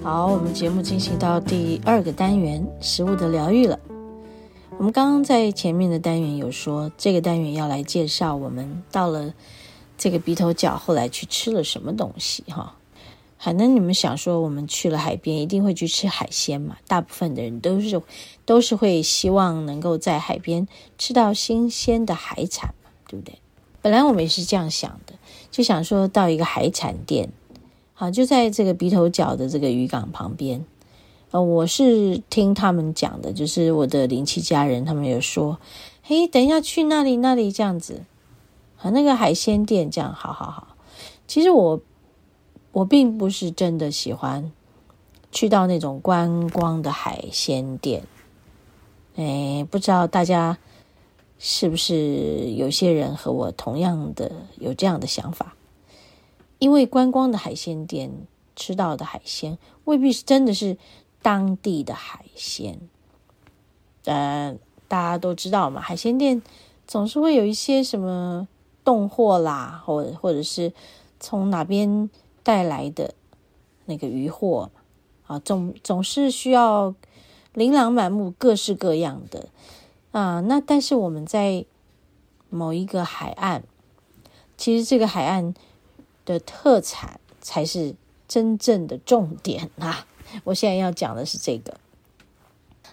好，我们节目进行到第二个单元——食物的疗愈了。我们刚刚在前面的单元有说，这个单元要来介绍我们到了这个鼻头角，后来去吃了什么东西哈。反正你们想说，我们去了海边，一定会去吃海鲜嘛？大部分的人都是都是会希望能够在海边吃到新鲜的海产嘛，对不对？本来我们也是这样想的，就想说到一个海产店。好，就在这个鼻头角的这个渔港旁边，呃，我是听他们讲的，就是我的灵气家人，他们有说，嘿，等一下去那里那里这样子，啊，那个海鲜店这样，好好好。其实我我并不是真的喜欢去到那种观光的海鲜店，哎，不知道大家是不是有些人和我同样的有这样的想法。因为观光的海鲜店吃到的海鲜未必是真的是当地的海鲜，呃，大家都知道嘛，海鲜店总是会有一些什么冻货啦，或或者是从哪边带来的那个鱼货啊，总总是需要琳琅满目、各式各样的啊。那但是我们在某一个海岸，其实这个海岸。的特产才是真正的重点啊！我现在要讲的是这个。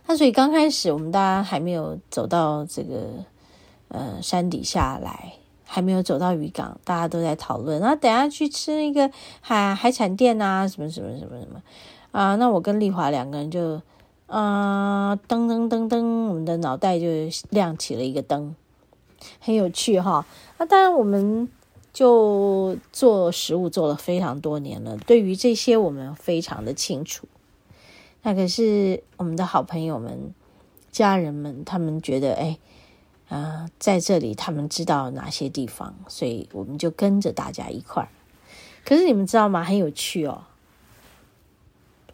那所以刚开始我们大家还没有走到这个呃山底下来，还没有走到渔港，大家都在讨论那，等下去吃那个海海产店啊，什么什么什么什么啊。那我跟丽华两个人就啊噔噔噔噔，我们的脑袋就亮起了一个灯，很有趣哈。那当然我们。就做食物做了非常多年了，对于这些我们非常的清楚。那可是我们的好朋友们、家人们，他们觉得，哎，啊、在这里他们知道哪些地方，所以我们就跟着大家一块儿。可是你们知道吗？很有趣哦。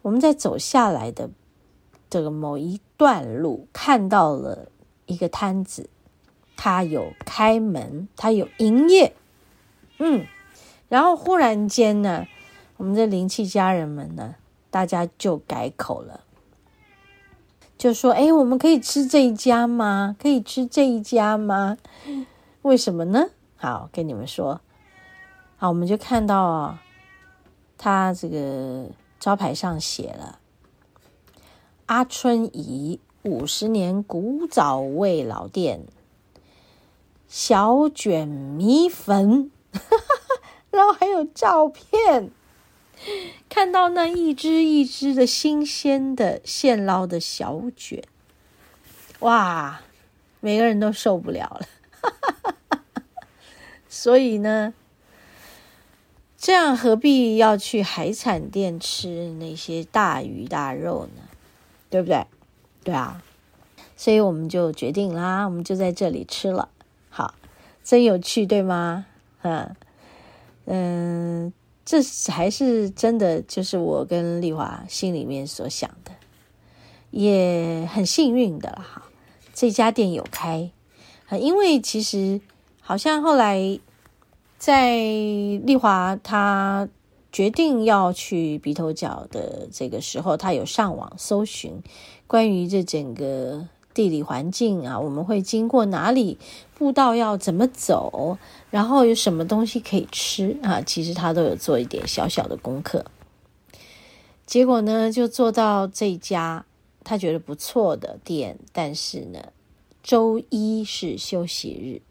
我们在走下来的这个某一段路，看到了一个摊子，它有开门，它有营业。嗯，然后忽然间呢，我们的灵气家人们呢，大家就改口了，就说：“哎，我们可以吃这一家吗？可以吃这一家吗？为什么呢？”好，跟你们说，好，我们就看到啊，他这个招牌上写了“阿春姨五十年古早味老店，小卷米粉。” 然后还有照片，看到那一只一只的新鲜的现捞的小卷，哇，每个人都受不了了。哈哈哈所以呢，这样何必要去海产店吃那些大鱼大肉呢？对不对？对啊，所以我们就决定啦，我们就在这里吃了。好，真有趣，对吗？嗯。嗯，这还是真的，就是我跟丽华心里面所想的，也很幸运的哈。这家店有开，因为其实好像后来在丽华她决定要去鼻头角的这个时候，她有上网搜寻关于这整个。地理环境啊，我们会经过哪里？步道要怎么走？然后有什么东西可以吃啊？其实他都有做一点小小的功课。结果呢，就做到这家他觉得不错的店，但是呢，周一是休息日。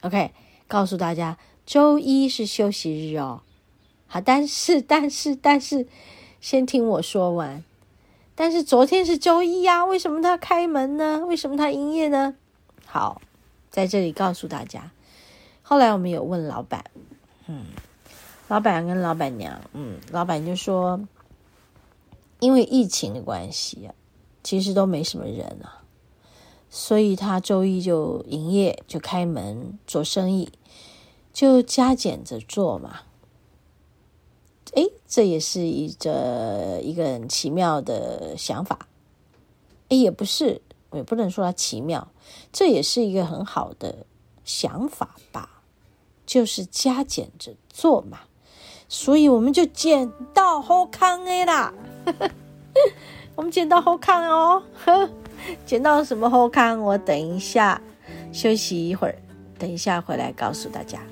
OK，告诉大家，周一是休息日哦。好，但是但是但是，先听我说完。但是昨天是周一呀，为什么他开门呢？为什么他营业呢？好，在这里告诉大家。后来我们有问老板，嗯，老板跟老板娘，嗯，老板就说，因为疫情的关系，其实都没什么人啊，所以他周一就营业，就开门做生意，就加减着做嘛。哎，这也是一个一个很奇妙的想法。哎，也不是，我也不能说它奇妙，这也是一个很好的想法吧，就是加减着做嘛。所以我们就捡到好康的啦，我们捡到好康哦，捡到什么好康？我等一下休息一会儿，等一下回来告诉大家。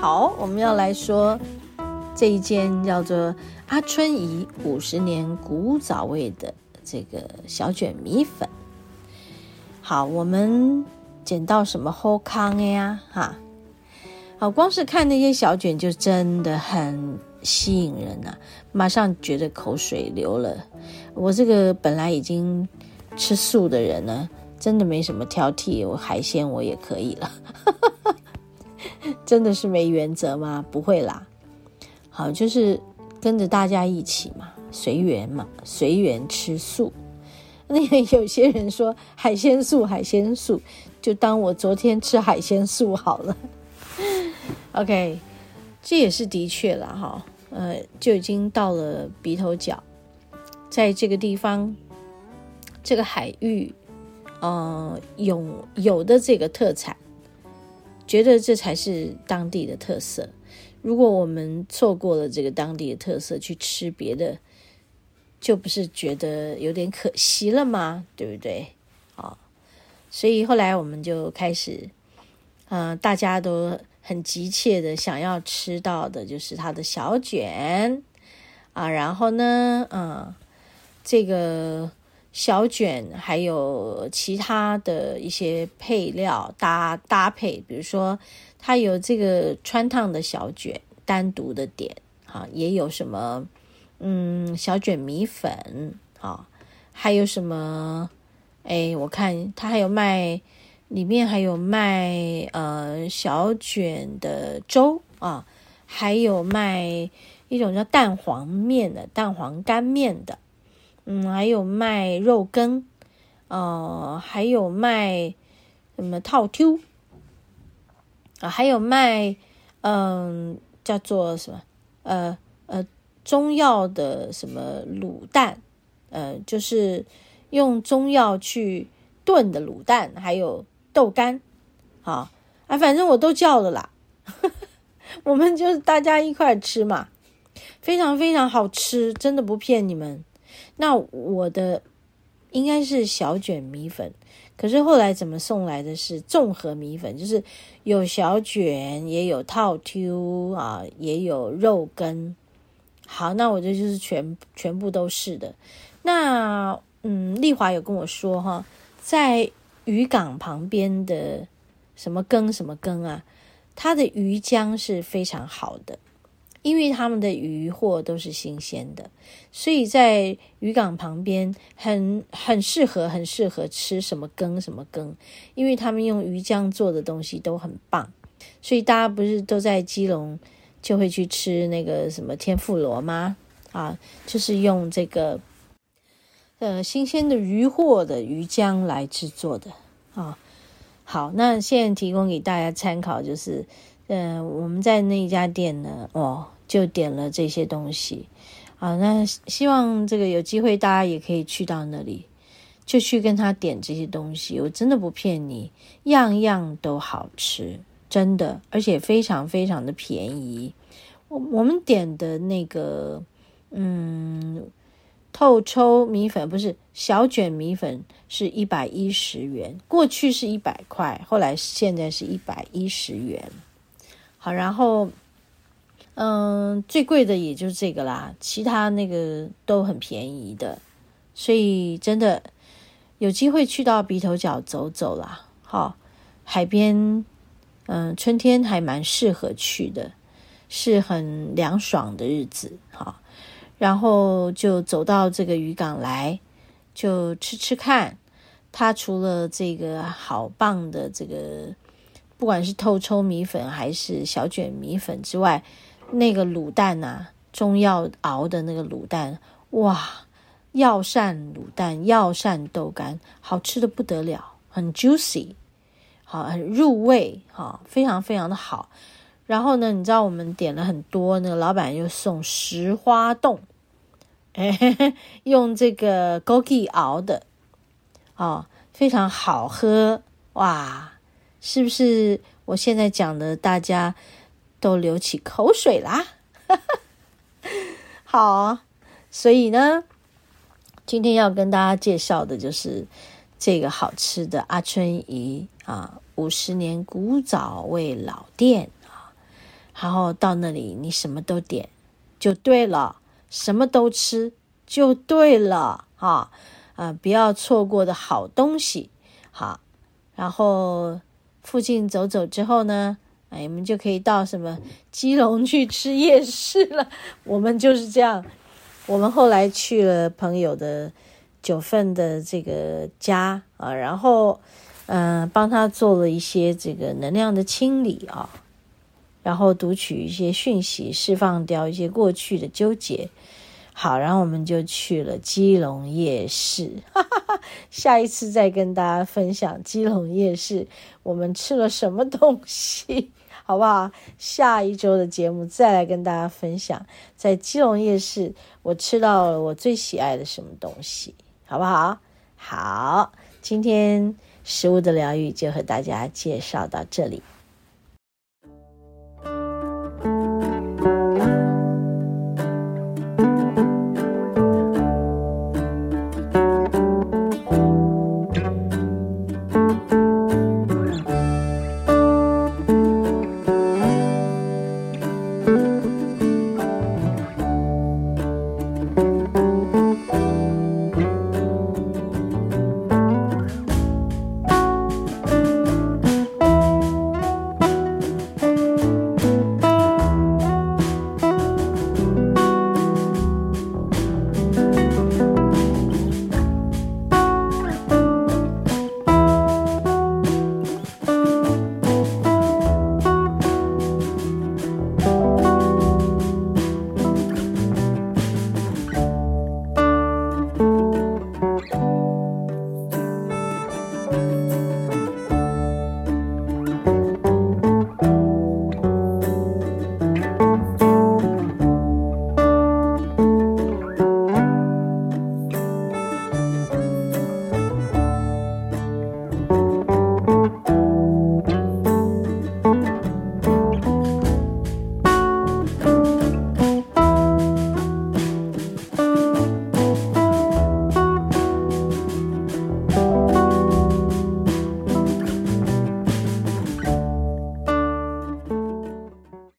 好，我们要来说这一间叫做阿春姨五十年古早味的这个小卷米粉。好，我们捡到什么好康呀？哈，好，光是看那些小卷就真的很吸引人呐、马上觉得口水流了。我这个本来已经吃素的人呢，真的没什么挑剔，我海鲜我也可以了。真的是没原则吗？不会啦，好，就是跟着大家一起嘛，随缘嘛，随缘吃素。那有些人说海鲜素，海鲜素，就当我昨天吃海鲜素好了。OK，这也是的确了哈，呃，就已经到了鼻头角，在这个地方，这个海域，呃，有有的这个特产。觉得这才是当地的特色。如果我们错过了这个当地的特色，去吃别的，就不是觉得有点可惜了吗？对不对？啊，所以后来我们就开始，嗯、大家都很急切的想要吃到的就是它的小卷啊，然后呢，嗯，这个。小卷还有其他的一些配料搭搭配，比如说它有这个穿烫的小卷，单独的点啊，也有什么嗯小卷米粉啊，还有什么哎，我看它还有卖，里面还有卖呃小卷的粥啊，还有卖一种叫蛋黄面的蛋黄干面的。嗯，还有卖肉羹，呃，还有卖什么套 Q 啊，还有卖嗯、叫做什么呃呃中药的什么卤蛋，呃，就是用中药去炖的卤蛋，还有豆干，好啊，反正我都叫了啦，我们就是大家一块吃嘛，非常非常好吃，真的不骗你们。那我的应该是小卷米粉，可是后来怎么送来的是综合米粉，就是有小卷，也有套 Q 啊，也有肉羹。好，那我这就是全全部都是的。那嗯，丽华有跟我说哈，在渔港旁边的什么羹什么羹啊，它的鱼浆是非常好的。因为他们的鱼货都是新鲜的，所以在渔港旁边很很适合，很适合吃什么羹什么羹，因为他们用鱼浆做的东西都很棒，所以大家不是都在基隆就会去吃那个什么天妇罗吗？啊，就是用这个呃新鲜的鱼货的鱼浆来制作的啊。好，那现在提供给大家参考就是。嗯，我们在那一家店呢，哦，就点了这些东西，啊，那希望这个有机会大家也可以去到那里，就去跟他点这些东西。我真的不骗你，样样都好吃，真的，而且非常非常的便宜。我我们点的那个，嗯，透抽米粉不是小卷米粉，是一百一十元，过去是一百块，后来现在是一百一十元。好，然后，嗯，最贵的也就是这个啦，其他那个都很便宜的，所以真的有机会去到鼻头角走走啦。好，海边，嗯，春天还蛮适合去的，是很凉爽的日子。好，然后就走到这个渔港来，就吃吃看。它除了这个好棒的这个。不管是透抽米粉还是小卷米粉之外，那个卤蛋啊，中药熬的那个卤蛋，哇，药膳卤蛋、药膳豆干，好吃的不得了，很 juicy，好，很入味，哈，非常非常的好。然后呢，你知道我们点了很多，那个老板又送石花冻，哎，用这个枸杞熬的，哦，非常好喝，哇。是不是我现在讲的，大家都流起口水啦？好，所以呢，今天要跟大家介绍的就是这个好吃的阿春姨啊，五十年古早味老店啊。然后到那里，你什么都点就对了，什么都吃就对了啊啊！不要错过的好东西。好，然后。附近走走之后呢，哎，你们就可以到什么基隆去吃夜市了。我们就是这样。我们后来去了朋友的九份的这个家啊，然后嗯、帮他做了一些这个能量的清理啊，然后读取一些讯息，释放掉一些过去的纠结。好，然后我们就去了基隆夜市，下一次再跟大家分享基隆夜市我们吃了什么东西，好不好？下一周的节目再来跟大家分享，在基隆夜市我吃到了我最喜爱的什么东西，好不好？好，今天食物的疗愈就和大家介绍到这里。